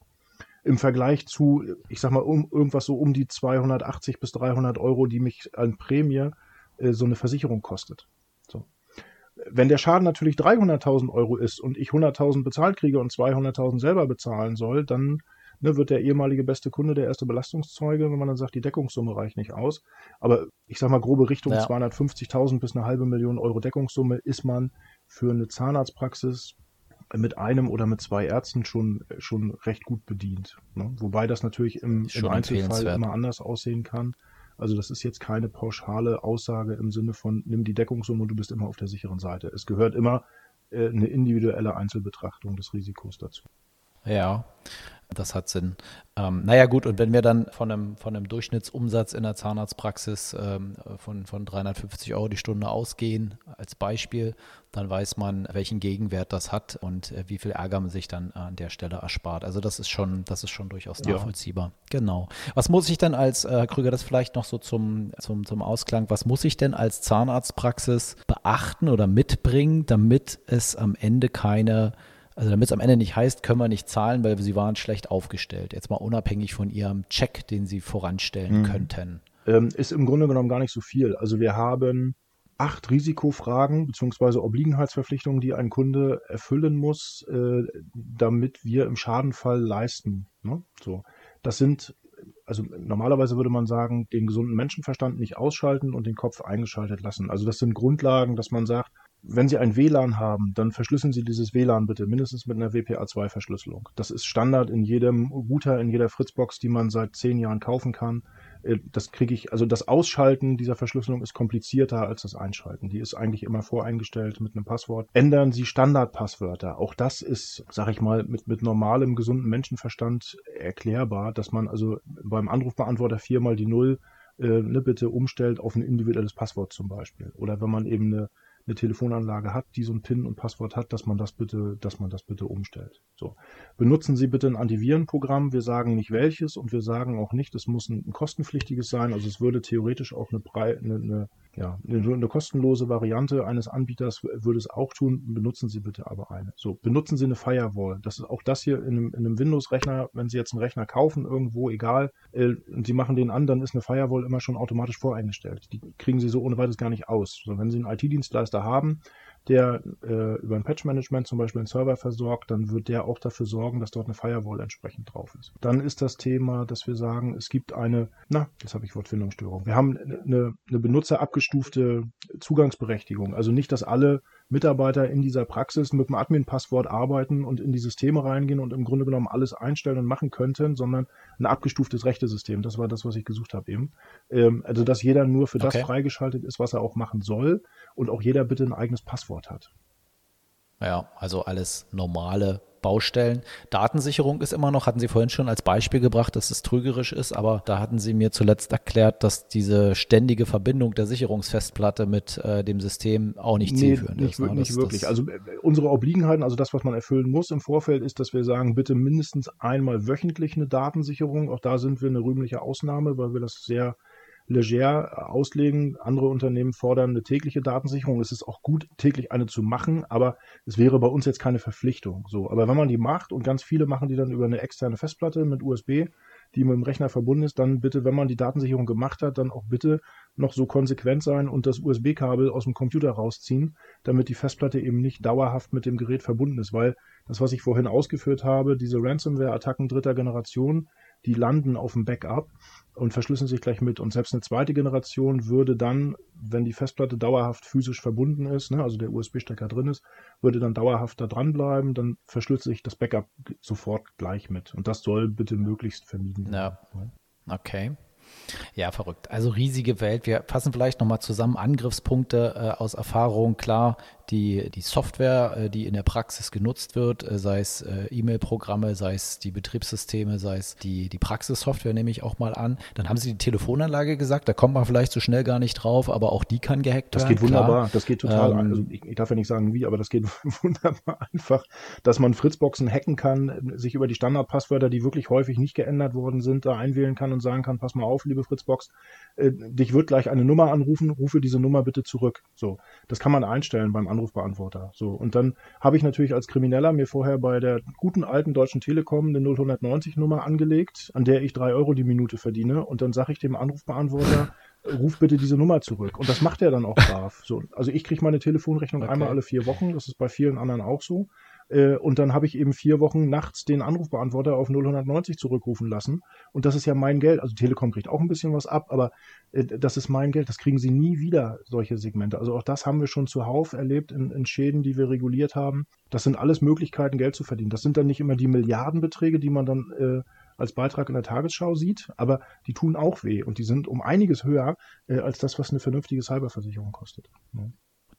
Im Vergleich zu, ich sag mal, um, irgendwas so um die 280 bis 300 Euro, die mich an Prämie äh, so eine Versicherung kostet. So. Wenn der Schaden natürlich 300.000 Euro ist und ich 100.000 bezahlt kriege und 200.000 selber bezahlen soll, dann ne, wird der ehemalige beste Kunde der erste Belastungszeuge, wenn man dann sagt, die Deckungssumme reicht nicht aus. Aber ich sag mal, grobe Richtung ja. 250.000 bis eine halbe Million Euro Deckungssumme ist man für eine Zahnarztpraxis mit einem oder mit zwei Ärzten schon, schon recht gut bedient. Ne? Wobei das natürlich im, im Einzelfall immer anders aussehen kann. Also das ist jetzt keine pauschale Aussage im Sinne von, nimm die Deckungssumme und du bist immer auf der sicheren Seite. Es gehört immer äh, eine individuelle Einzelbetrachtung des Risikos dazu. Ja, das hat Sinn. Ähm, naja, gut, und wenn wir dann von einem, von einem Durchschnittsumsatz in der Zahnarztpraxis ähm, von, von 350 Euro die Stunde ausgehen, als Beispiel, dann weiß man, welchen Gegenwert das hat und äh, wie viel Ärger man sich dann an der Stelle erspart. Also das ist schon, das ist schon durchaus nachvollziehbar. Ja. Genau. Was muss ich denn als, äh, Krüger, das vielleicht noch so zum, zum, zum Ausklang, was muss ich denn als Zahnarztpraxis beachten oder mitbringen, damit es am Ende keine also damit es am Ende nicht heißt, können wir nicht zahlen, weil sie waren schlecht aufgestellt. Jetzt mal unabhängig von ihrem Check, den sie voranstellen mhm. könnten. Ähm, ist im Grunde genommen gar nicht so viel. Also wir haben acht Risikofragen bzw. Obliegenheitsverpflichtungen, die ein Kunde erfüllen muss, äh, damit wir im Schadenfall leisten. Ne? So, das sind also normalerweise würde man sagen, den gesunden Menschenverstand nicht ausschalten und den Kopf eingeschaltet lassen. Also das sind Grundlagen, dass man sagt, wenn Sie ein WLAN haben, dann verschlüsseln Sie dieses WLAN bitte mindestens mit einer WPA2-Verschlüsselung. Das ist Standard in jedem Router, in jeder Fritzbox, die man seit zehn Jahren kaufen kann. Äh, das kriege ich, also das Ausschalten dieser Verschlüsselung ist komplizierter als das Einschalten. Die ist eigentlich immer voreingestellt mit einem Passwort. Ändern Sie Standardpasswörter. Auch das ist, sag ich mal, mit, mit normalem, gesunden Menschenverstand erklärbar, dass man also beim Anrufbeantworter viermal die Null äh, ne, bitte umstellt auf ein individuelles Passwort zum Beispiel. Oder wenn man eben eine eine Telefonanlage hat, die so ein PIN und Passwort hat, dass man das bitte, dass man das bitte umstellt. So. Benutzen Sie bitte ein Antivirenprogramm. Wir sagen nicht welches und wir sagen auch nicht, es muss ein, kostenpflichtiges sein. Also es würde theoretisch auch eine, eine, eine ja, eine, eine, kostenlose Variante eines Anbieters würde es auch tun. Benutzen Sie bitte aber eine. So, benutzen Sie eine Firewall. Das ist auch das hier in einem, in einem Windows-Rechner. Wenn Sie jetzt einen Rechner kaufen, irgendwo, egal, äh, und Sie machen den an, dann ist eine Firewall immer schon automatisch voreingestellt. Die kriegen Sie so ohne weiteres gar nicht aus. So, wenn Sie einen IT-Dienstleister haben, der äh, über ein Patch-Management zum Beispiel einen Server versorgt, dann wird der auch dafür sorgen, dass dort eine Firewall entsprechend drauf ist. Dann ist das Thema, dass wir sagen, es gibt eine, na, jetzt habe ich Wortfindungsstörung. Wir haben eine, eine benutzerabgestufte Zugangsberechtigung. Also nicht, dass alle Mitarbeiter in dieser Praxis mit dem Admin-Passwort arbeiten und in die Systeme reingehen und im Grunde genommen alles einstellen und machen könnten, sondern ein abgestuftes Rechtesystem. Das war das, was ich gesucht habe eben. Ähm, also, dass jeder nur für das freigeschaltet ist, was er auch machen soll und auch jeder bitte ein eigenes Passwort hat. Ja, also alles normale Baustellen. Datensicherung ist immer noch, hatten Sie vorhin schon als Beispiel gebracht, dass es trügerisch ist, aber da hatten Sie mir zuletzt erklärt, dass diese ständige Verbindung der Sicherungsfestplatte mit äh, dem System auch nicht zielführend nee, nicht, ist. Ne? Nicht wirklich. also äh, unsere Obliegenheiten, also das, was man erfüllen muss im Vorfeld, ist, dass wir sagen, bitte mindestens einmal wöchentlich eine Datensicherung. Auch da sind wir eine rühmliche Ausnahme, weil wir das sehr leger auslegen. Andere Unternehmen fordern eine tägliche Datensicherung. Es ist auch gut, täglich eine zu machen, aber es wäre bei uns jetzt keine Verpflichtung. So, aber wenn man die macht und ganz viele machen die dann über eine externe Festplatte mit USB, die mit dem Rechner verbunden ist, dann bitte, wenn man die Datensicherung gemacht hat, dann auch bitte noch so konsequent sein und das USB-Kabel aus dem Computer rausziehen, damit die Festplatte eben nicht dauerhaft mit dem Gerät verbunden ist, weil das, was ich vorhin ausgeführt habe, diese Ransomware-Attacken dritter Generation, die landen auf dem Backup und verschlüsseln sich gleich mit. Und selbst eine zweite Generation würde dann, wenn die Festplatte dauerhaft physisch verbunden ist, ne, also der USB-Stecker drin ist, würde dann dauerhaft da dranbleiben, dann verschlüsselt sich das Backup sofort gleich mit. Und das soll bitte möglichst vermieden werden. Ja. Okay. Ja, verrückt. Also riesige Welt. Wir fassen vielleicht nochmal zusammen Angriffspunkte äh, aus Erfahrung. Klar, die, die Software, äh, die in der Praxis genutzt wird, äh, sei es äh, E-Mail-Programme, sei es die Betriebssysteme, sei es die, die Praxissoftware, nehme ich auch mal an. Dann haben Sie die Telefonanlage gesagt, da kommt man vielleicht so schnell gar nicht drauf, aber auch die kann gehackt werden. Das geht wunderbar, klar. das geht total. Ähm, also ich, ich, darf ja nicht sagen wie, aber das geht (laughs) wunderbar einfach, dass man Fritzboxen hacken kann, sich über die Standardpasswörter, die wirklich häufig nicht geändert worden sind, da einwählen kann und sagen kann, pass mal auf, liebe Fritzbox, äh, dich wird gleich eine Nummer anrufen, rufe diese Nummer bitte zurück. So, das kann man einstellen beim Anrufbeantworter. So, und dann habe ich natürlich als Krimineller mir vorher bei der guten alten Deutschen Telekom eine 0190 Nummer angelegt, an der ich drei Euro die Minute verdiene. Und dann sage ich dem Anrufbeantworter, ruf bitte diese Nummer zurück. Und das macht er dann auch brav. So, also ich kriege meine Telefonrechnung okay. einmal alle vier Wochen. Das ist bei vielen anderen auch so. Äh, und dann habe ich eben vier Wochen nachts den Anrufbeantworter auf 0190 zurückrufen lassen. Und das ist ja mein Geld. Also Telekom kriegt auch ein bisschen was ab, aber äh, das ist mein Geld. Das kriegen sie nie wieder, solche Segmente. Also auch das haben wir schon zuhauf erlebt in, in Schäden, die wir reguliert haben. Das sind alles Möglichkeiten, Geld zu verdienen. Das sind dann nicht immer die Milliardenbeträge, die man dann äh, als Beitrag in der Tagesschau sieht, aber die tun auch weh und die sind um einiges höher äh, als das, was eine vernünftige Cyberversicherung kostet. Ja.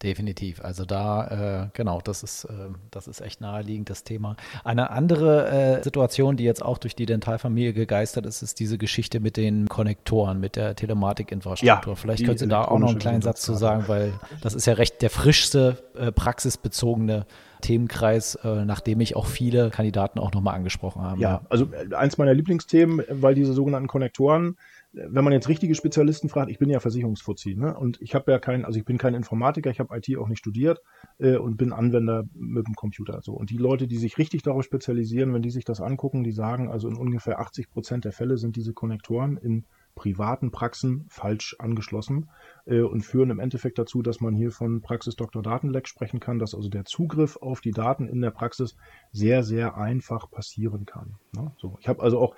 Definitiv. Also da, äh, genau, das ist, äh, das ist echt naheliegend, das Thema. Eine andere äh, Situation, die jetzt auch durch die Dentalfamilie gegeistert ist, ist diese Geschichte mit den Konnektoren, mit der Telematikinfrastruktur. Ja, Vielleicht können Sie da auch noch einen kleinen Satz zu sagen, weil das ist ja recht der frischste, äh, praxisbezogene Themenkreis, äh, nachdem ich auch viele Kandidaten auch nochmal angesprochen habe. Ja, also äh, eins meiner Lieblingsthemen, weil diese sogenannten Konnektoren wenn man jetzt richtige Spezialisten fragt, ich bin ja Versicherungsfuzzi, ne? Und ich habe ja kein, also ich bin kein Informatiker, ich habe IT auch nicht studiert äh, und bin Anwender mit dem Computer. So. Und die Leute, die sich richtig darauf spezialisieren, wenn die sich das angucken, die sagen, also in ungefähr 80 Prozent der Fälle sind diese Konnektoren in privaten Praxen falsch angeschlossen äh, und führen im Endeffekt dazu, dass man hier von Praxis-Dr. Datenleck sprechen kann, dass also der Zugriff auf die Daten in der Praxis sehr, sehr einfach passieren kann. Ne? So. Ich habe also auch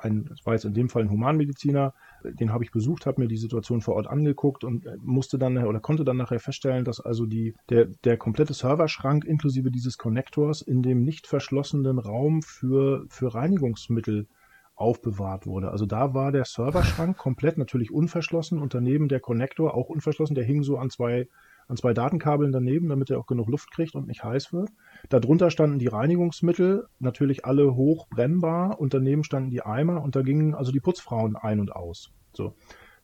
ein, das war jetzt in dem Fall ein Humanmediziner, den habe ich besucht, habe mir die Situation vor Ort angeguckt und äh, musste dann oder konnte dann nachher feststellen, dass also die, der, der komplette Serverschrank inklusive dieses Konnektors in dem nicht verschlossenen Raum für, für Reinigungsmittel aufbewahrt wurde. Also da war der Serverschrank komplett natürlich unverschlossen und daneben der Konnektor auch unverschlossen, der hing so an zwei an zwei Datenkabeln daneben, damit er auch genug Luft kriegt und nicht heiß wird. Darunter standen die Reinigungsmittel, natürlich alle hoch brennbar und daneben standen die Eimer und da gingen also die Putzfrauen ein und aus. So.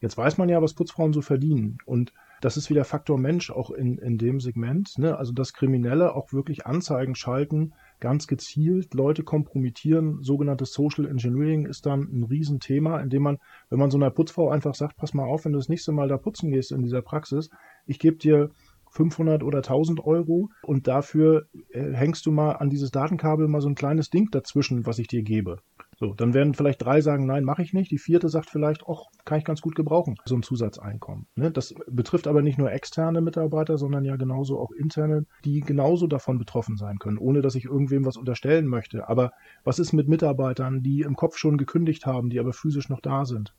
Jetzt weiß man ja, was Putzfrauen so verdienen und das ist wieder Faktor Mensch auch in, in dem Segment. Ne? Also dass Kriminelle auch wirklich Anzeigen schalten, ganz gezielt Leute kompromittieren. Sogenanntes Social Engineering ist dann ein Riesenthema, indem man, wenn man so einer Putzfrau einfach sagt, pass mal auf, wenn du das nächste Mal da putzen gehst in dieser Praxis, ich gebe dir 500 oder 1000 Euro und dafür äh, hängst du mal an dieses Datenkabel mal so ein kleines Ding dazwischen, was ich dir gebe. So, dann werden vielleicht drei sagen, nein, mache ich nicht. Die vierte sagt vielleicht, ach, kann ich ganz gut gebrauchen, so ein Zusatzeinkommen. Ne? Das betrifft aber nicht nur externe Mitarbeiter, sondern ja genauso auch interne, die genauso davon betroffen sein können, ohne dass ich irgendwem was unterstellen möchte. Aber was ist mit Mitarbeitern, die im Kopf schon gekündigt haben, die aber physisch noch da sind?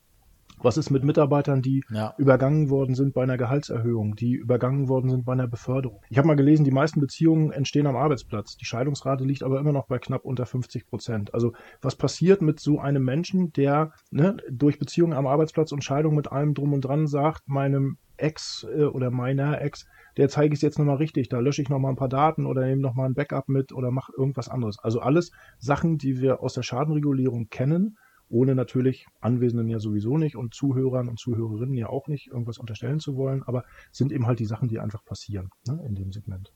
Was ist mit Mitarbeitern, die ja. übergangen worden sind bei einer Gehaltserhöhung, die übergangen worden sind bei einer Beförderung? Ich habe mal gelesen, die meisten Beziehungen entstehen am Arbeitsplatz. Die Scheidungsrate liegt aber immer noch bei knapp unter 50 Prozent. Also was passiert mit so einem Menschen, der ne, durch Beziehungen am Arbeitsplatz und Scheidung mit allem drum und dran sagt, meinem Ex äh, oder meiner Ex, der zeige ich es jetzt nochmal richtig, da lösche ich nochmal ein paar Daten oder nehme nochmal ein Backup mit oder mache irgendwas anderes. Also alles Sachen, die wir aus der Schadenregulierung kennen, ohne natürlich Anwesenden ja sowieso nicht und Zuhörern und Zuhörerinnen ja auch nicht irgendwas unterstellen zu wollen, aber sind eben halt die Sachen, die einfach passieren ne, in dem Segment.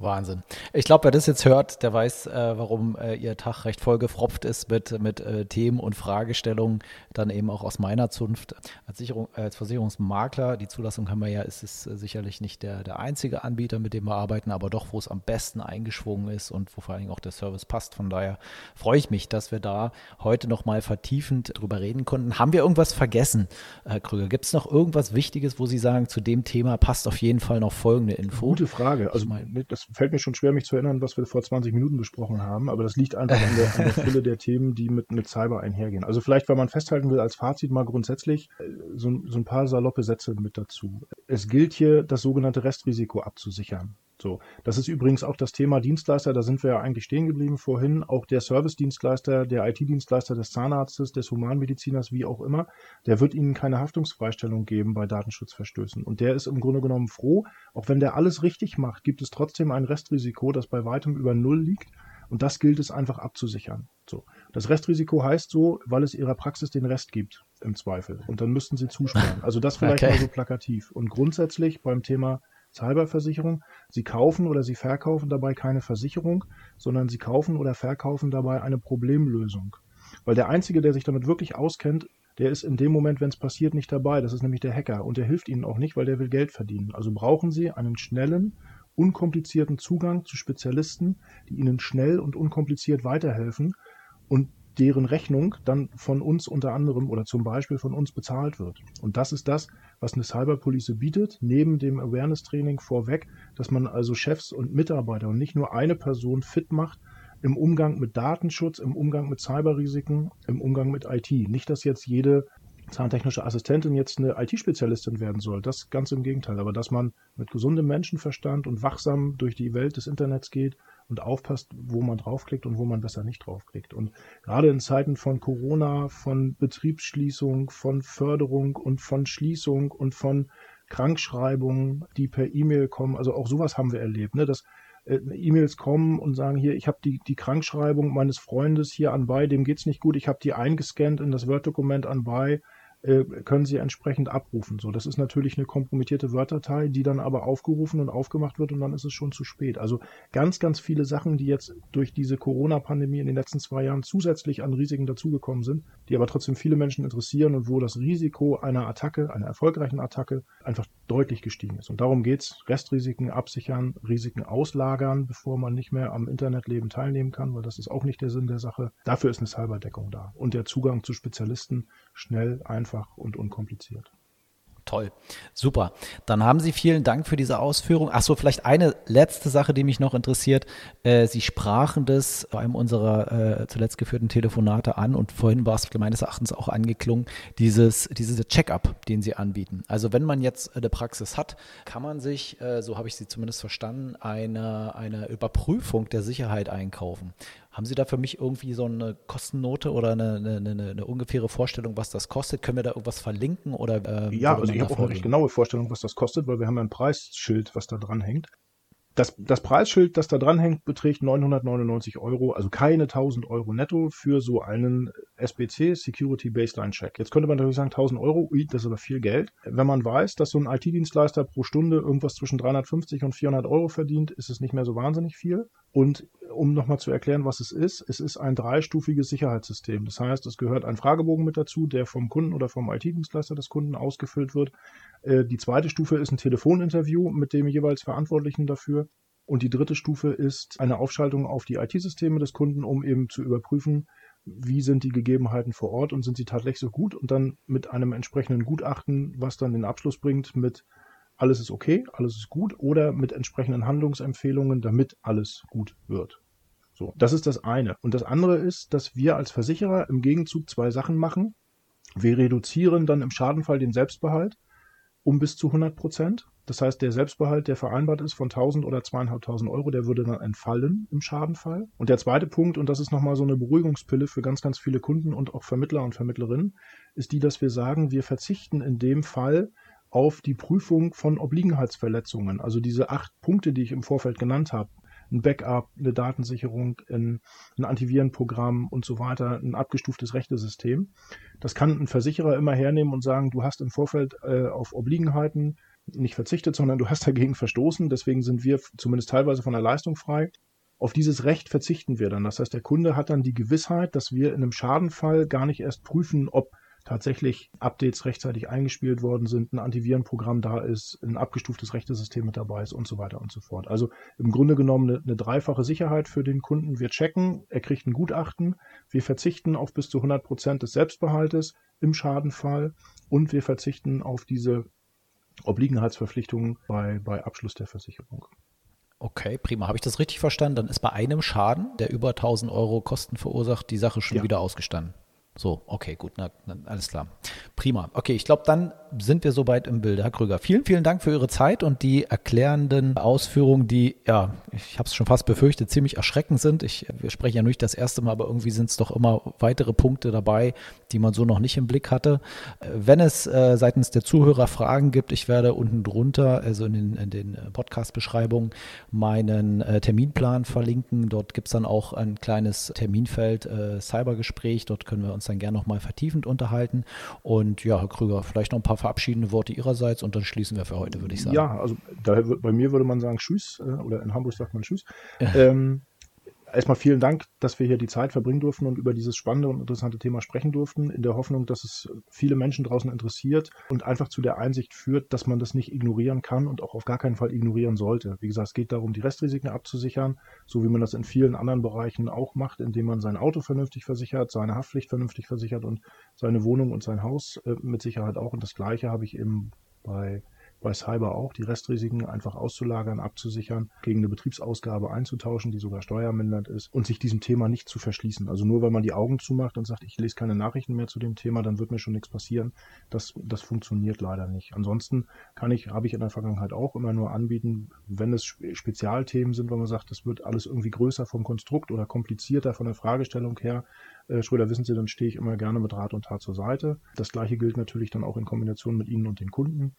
Wahnsinn. Ich glaube, wer das jetzt hört, der weiß, äh, warum äh, ihr Tag recht vollgefropft ist mit, mit äh, Themen und Fragestellungen, dann eben auch aus meiner Zunft. Als, Sicherung, als Versicherungsmakler, die Zulassung haben wir ja, ist es äh, sicherlich nicht der, der einzige Anbieter, mit dem wir arbeiten, aber doch, wo es am besten eingeschwungen ist und wo vor allen Dingen auch der Service passt. Von daher freue ich mich, dass wir da heute nochmal vertiefend drüber reden konnten. Haben wir irgendwas vergessen, Herr Krüger? Gibt es noch irgendwas Wichtiges, wo Sie sagen, zu dem Thema passt auf jeden Fall noch folgende Info? Gute Frage. Also, das fällt mir schon schwer, mich zu erinnern, was wir vor 20 Minuten besprochen haben, aber das liegt einfach an der, an der (laughs) Fülle der Themen, die mit, mit Cyber einhergehen. Also vielleicht, weil man festhalten will, als Fazit mal grundsätzlich äh, so, so ein paar saloppe Sätze mit dazu. Es gilt hier, das sogenannte Restrisiko abzusichern. So, das ist übrigens auch das Thema Dienstleister, da sind wir ja eigentlich stehen geblieben vorhin. Auch der Service-Dienstleister, der IT-Dienstleister des Zahnarztes, des Humanmediziners, wie auch immer, der wird Ihnen keine Haftungsfreistellung geben bei Datenschutzverstößen. Und der ist im Grunde genommen froh, auch wenn der alles richtig macht, gibt es trotzdem ein Restrisiko, das bei weitem über Null liegt. Und das gilt es einfach abzusichern. So. Das Restrisiko heißt so, weil es ihrer Praxis den Rest gibt, im Zweifel. Und dann müssten sie zusparen. Also das (laughs) vielleicht okay. mal so plakativ. Und grundsätzlich beim Thema Cyberversicherung. Sie kaufen oder Sie verkaufen dabei keine Versicherung, sondern Sie kaufen oder verkaufen dabei eine Problemlösung. Weil der Einzige, der sich damit wirklich auskennt, der ist in dem Moment, wenn es passiert, nicht dabei. Das ist nämlich der Hacker. Und der hilft Ihnen auch nicht, weil der will Geld verdienen. Also brauchen Sie einen schnellen, unkomplizierten Zugang zu Spezialisten, die Ihnen schnell und unkompliziert weiterhelfen. Und deren Rechnung dann von uns unter anderem oder zum Beispiel von uns bezahlt wird. Und das ist das, was eine Cyberpolice bietet, neben dem Awareness-Training vorweg, dass man also Chefs und Mitarbeiter und nicht nur eine Person fit macht im Umgang mit Datenschutz, im Umgang mit Cyberrisiken, im Umgang mit IT. Nicht, dass jetzt jede zahntechnische Assistentin jetzt eine IT-Spezialistin werden soll. Das ganz im Gegenteil. Aber dass man mit gesundem Menschenverstand und wachsam durch die Welt des Internets geht und aufpasst, wo man draufklickt und wo man besser nicht draufklickt. Und gerade in Zeiten von Corona, von Betriebsschließung, von Förderung und von Schließung und von Krankschreibungen, die per E-Mail kommen, also auch sowas haben wir erlebt, ne? dass äh, E-Mails kommen und sagen hier, ich habe die, die Krankschreibung meines Freundes hier anbei, dem geht's nicht gut, ich habe die eingescannt in das Word-Dokument anbei, äh, können Sie entsprechend abrufen. So, das ist natürlich eine kompromittierte Word-Datei, die dann aber aufgerufen und aufgemacht wird und dann ist es schon zu spät. Also ganz, ganz viele Sachen, die jetzt durch diese Corona-Pandemie in den letzten zwei Jahren zusätzlich an Risiken dazugekommen sind, die aber trotzdem viele Menschen interessieren und wo das Risiko einer Attacke, einer erfolgreichen Attacke, einfach deutlich gestiegen ist. Und darum geht's: Restrisiken absichern, Risiken auslagern, bevor man nicht mehr am Internetleben teilnehmen kann, weil das ist auch nicht der Sinn der Sache. Dafür ist eine Cyberdeckung da. Und der Zugang zu Spezialisten schnell, einfach einfach und unkompliziert. Toll, super. Dann haben Sie vielen Dank für diese Ausführung. Achso, vielleicht eine letzte Sache, die mich noch interessiert. Äh, Sie sprachen das bei einem unserer äh, zuletzt geführten Telefonate an und vorhin war es meines Erachtens auch angeklungen, dieses, dieses Check-up, den Sie anbieten. Also wenn man jetzt eine Praxis hat, kann man sich, äh, so habe ich Sie zumindest verstanden, eine, eine Überprüfung der Sicherheit einkaufen. Haben Sie da für mich irgendwie so eine Kostennote oder eine, eine, eine, eine ungefähre Vorstellung, was das kostet? Können wir da irgendwas verlinken? Oder, äh, ja, also ich habe auch eine genaue Vorstellung, was das kostet, weil wir haben ja ein Preisschild, was da dran hängt. Das, das Preisschild, das da dran hängt, beträgt 999 Euro, also keine 1000 Euro netto für so einen SBC, Security Baseline Check. Jetzt könnte man natürlich sagen, 1000 Euro, ui, das ist aber viel Geld. Wenn man weiß, dass so ein IT-Dienstleister pro Stunde irgendwas zwischen 350 und 400 Euro verdient, ist es nicht mehr so wahnsinnig viel. Und um nochmal zu erklären, was es ist, es ist ein dreistufiges Sicherheitssystem. Das heißt, es gehört ein Fragebogen mit dazu, der vom Kunden oder vom IT-Dienstleister des Kunden ausgefüllt wird. Äh, die zweite Stufe ist ein Telefoninterview mit dem jeweils Verantwortlichen dafür. Und die dritte Stufe ist eine Aufschaltung auf die IT-Systeme des Kunden, um eben zu überprüfen, wie sind die Gegebenheiten vor Ort und sind sie tatsächlich so gut und dann mit einem entsprechenden Gutachten, was dann den Abschluss bringt mit alles ist okay, alles ist gut oder mit entsprechenden Handlungsempfehlungen, damit alles gut wird. So, das ist das eine. Und das andere ist, dass wir als Versicherer im Gegenzug zwei Sachen machen. Wir reduzieren dann im Schadenfall den Selbstbehalt um bis zu 100 Prozent. Das heißt, der Selbstbehalt, der vereinbart ist von 1000 oder 2500 Euro, der würde dann entfallen im Schadenfall. Und der zweite Punkt, und das ist nochmal so eine Beruhigungspille für ganz, ganz viele Kunden und auch Vermittler und Vermittlerinnen, ist die, dass wir sagen, wir verzichten in dem Fall auf die Prüfung von Obliegenheitsverletzungen. Also diese acht Punkte, die ich im Vorfeld genannt habe. Ein Backup, eine Datensicherung, ein, ein Antivirenprogramm und so weiter, ein abgestuftes Rechtesystem. Das kann ein Versicherer immer hernehmen und sagen, du hast im Vorfeld äh, auf Obliegenheiten nicht verzichtet, sondern du hast dagegen verstoßen. Deswegen sind wir zumindest teilweise von der Leistung frei. Auf dieses Recht verzichten wir dann. Das heißt, der Kunde hat dann die Gewissheit, dass wir in einem Schadenfall gar nicht erst prüfen, ob tatsächlich Updates rechtzeitig eingespielt worden sind, ein Antivirenprogramm da ist, ein abgestuftes Rechtesystem mit dabei ist und so weiter und so fort. Also im Grunde genommen eine, eine dreifache Sicherheit für den Kunden. Wir checken, er kriegt ein Gutachten, wir verzichten auf bis zu 100 Prozent des Selbstbehaltes im Schadenfall und wir verzichten auf diese Obliegenheitsverpflichtungen bei, bei Abschluss der Versicherung. Okay, prima. Habe ich das richtig verstanden? Dann ist bei einem Schaden, der über 1000 Euro Kosten verursacht, die Sache schon ja. wieder ausgestanden. So, okay, gut, na, na, alles klar. Prima. Okay, ich glaube, dann sind wir soweit im Bilde. Herr Krüger, vielen, vielen Dank für Ihre Zeit und die erklärenden Ausführungen, die, ja, ich habe es schon fast befürchtet, ziemlich erschreckend sind. Ich, wir sprechen ja nicht das erste Mal, aber irgendwie sind es doch immer weitere Punkte dabei, die man so noch nicht im Blick hatte. Wenn es äh, seitens der Zuhörer Fragen gibt, ich werde unten drunter, also in den, in den Podcast-Beschreibungen, meinen äh, Terminplan verlinken. Dort gibt es dann auch ein kleines Terminfeld äh, Cybergespräch. Dort können wir uns dann gerne nochmal vertiefend unterhalten. Und ja, Herr Krüger, vielleicht noch ein paar verabschiedende Worte Ihrerseits und dann schließen wir für heute, würde ich sagen. Ja, also da, bei mir würde man sagen Tschüss äh, oder in Hamburg sagt man Tschüss. (laughs) Ähm, erstmal vielen Dank, dass wir hier die Zeit verbringen durften und über dieses spannende und interessante Thema sprechen durften, in der Hoffnung, dass es viele Menschen draußen interessiert und einfach zu der Einsicht führt, dass man das nicht ignorieren kann und auch auf gar keinen Fall ignorieren sollte. Wie gesagt, es geht darum, die Restrisiken abzusichern, so wie man das in vielen anderen Bereichen auch macht, indem man sein Auto vernünftig versichert, seine Haftpflicht vernünftig versichert und seine Wohnung und sein Haus äh, mit Sicherheit auch. Und das Gleiche habe ich eben bei bei Cyber auch, die Restrisiken einfach auszulagern, abzusichern, gegen eine Betriebsausgabe einzutauschen, die sogar steuermindernd ist und sich diesem Thema nicht zu verschließen. Also nur weil man die Augen zumacht und sagt, ich lese keine Nachrichten mehr zu dem Thema, dann wird mir schon nichts passieren. Das, das funktioniert leider nicht. Ansonsten kann ich, habe ich in der Vergangenheit auch immer nur anbieten, wenn es Spezialthemen sind, wo man sagt, das wird alles irgendwie größer vom Konstrukt oder komplizierter von der Fragestellung her, äh, Schröder, wissen Sie, dann stehe ich immer gerne mit Rat und Tat zur Seite. Das gleiche gilt natürlich dann auch in Kombination mit Ihnen und den Kunden.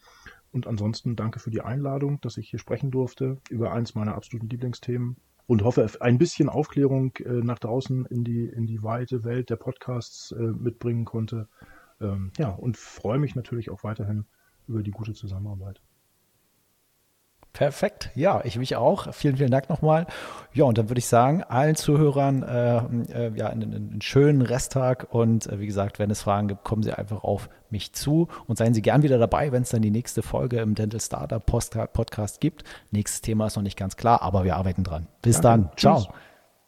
Und ansonsten danke für die Einladung, dass ich hier sprechen durfte über eins meiner absoluten Lieblingsthemen und hoffe, ein bisschen Aufklärung äh, nach draußen in die, in die weite Welt der Podcasts äh, mitbringen konnte. Ähm, ja, und freue mich natürlich auch weiterhin über die gute Zusammenarbeit. Perfekt, ja, ich mich auch. Vielen, vielen Dank nochmal. Ja, und dann würde ich sagen, allen Zuhörern äh, äh, ja, einen, einen, schönen Resttag und äh, wie gesagt, wenn es Fragen gibt, kommen Sie einfach auf mich zu und seien Sie gern wieder dabei, wenn es dann die nächste Folge im Dental Startup Podcast gibt. Nächstes Thema ist noch nicht ganz klar, aber wir arbeiten dran. Bis Danke. dann. Ciao. Tschüss.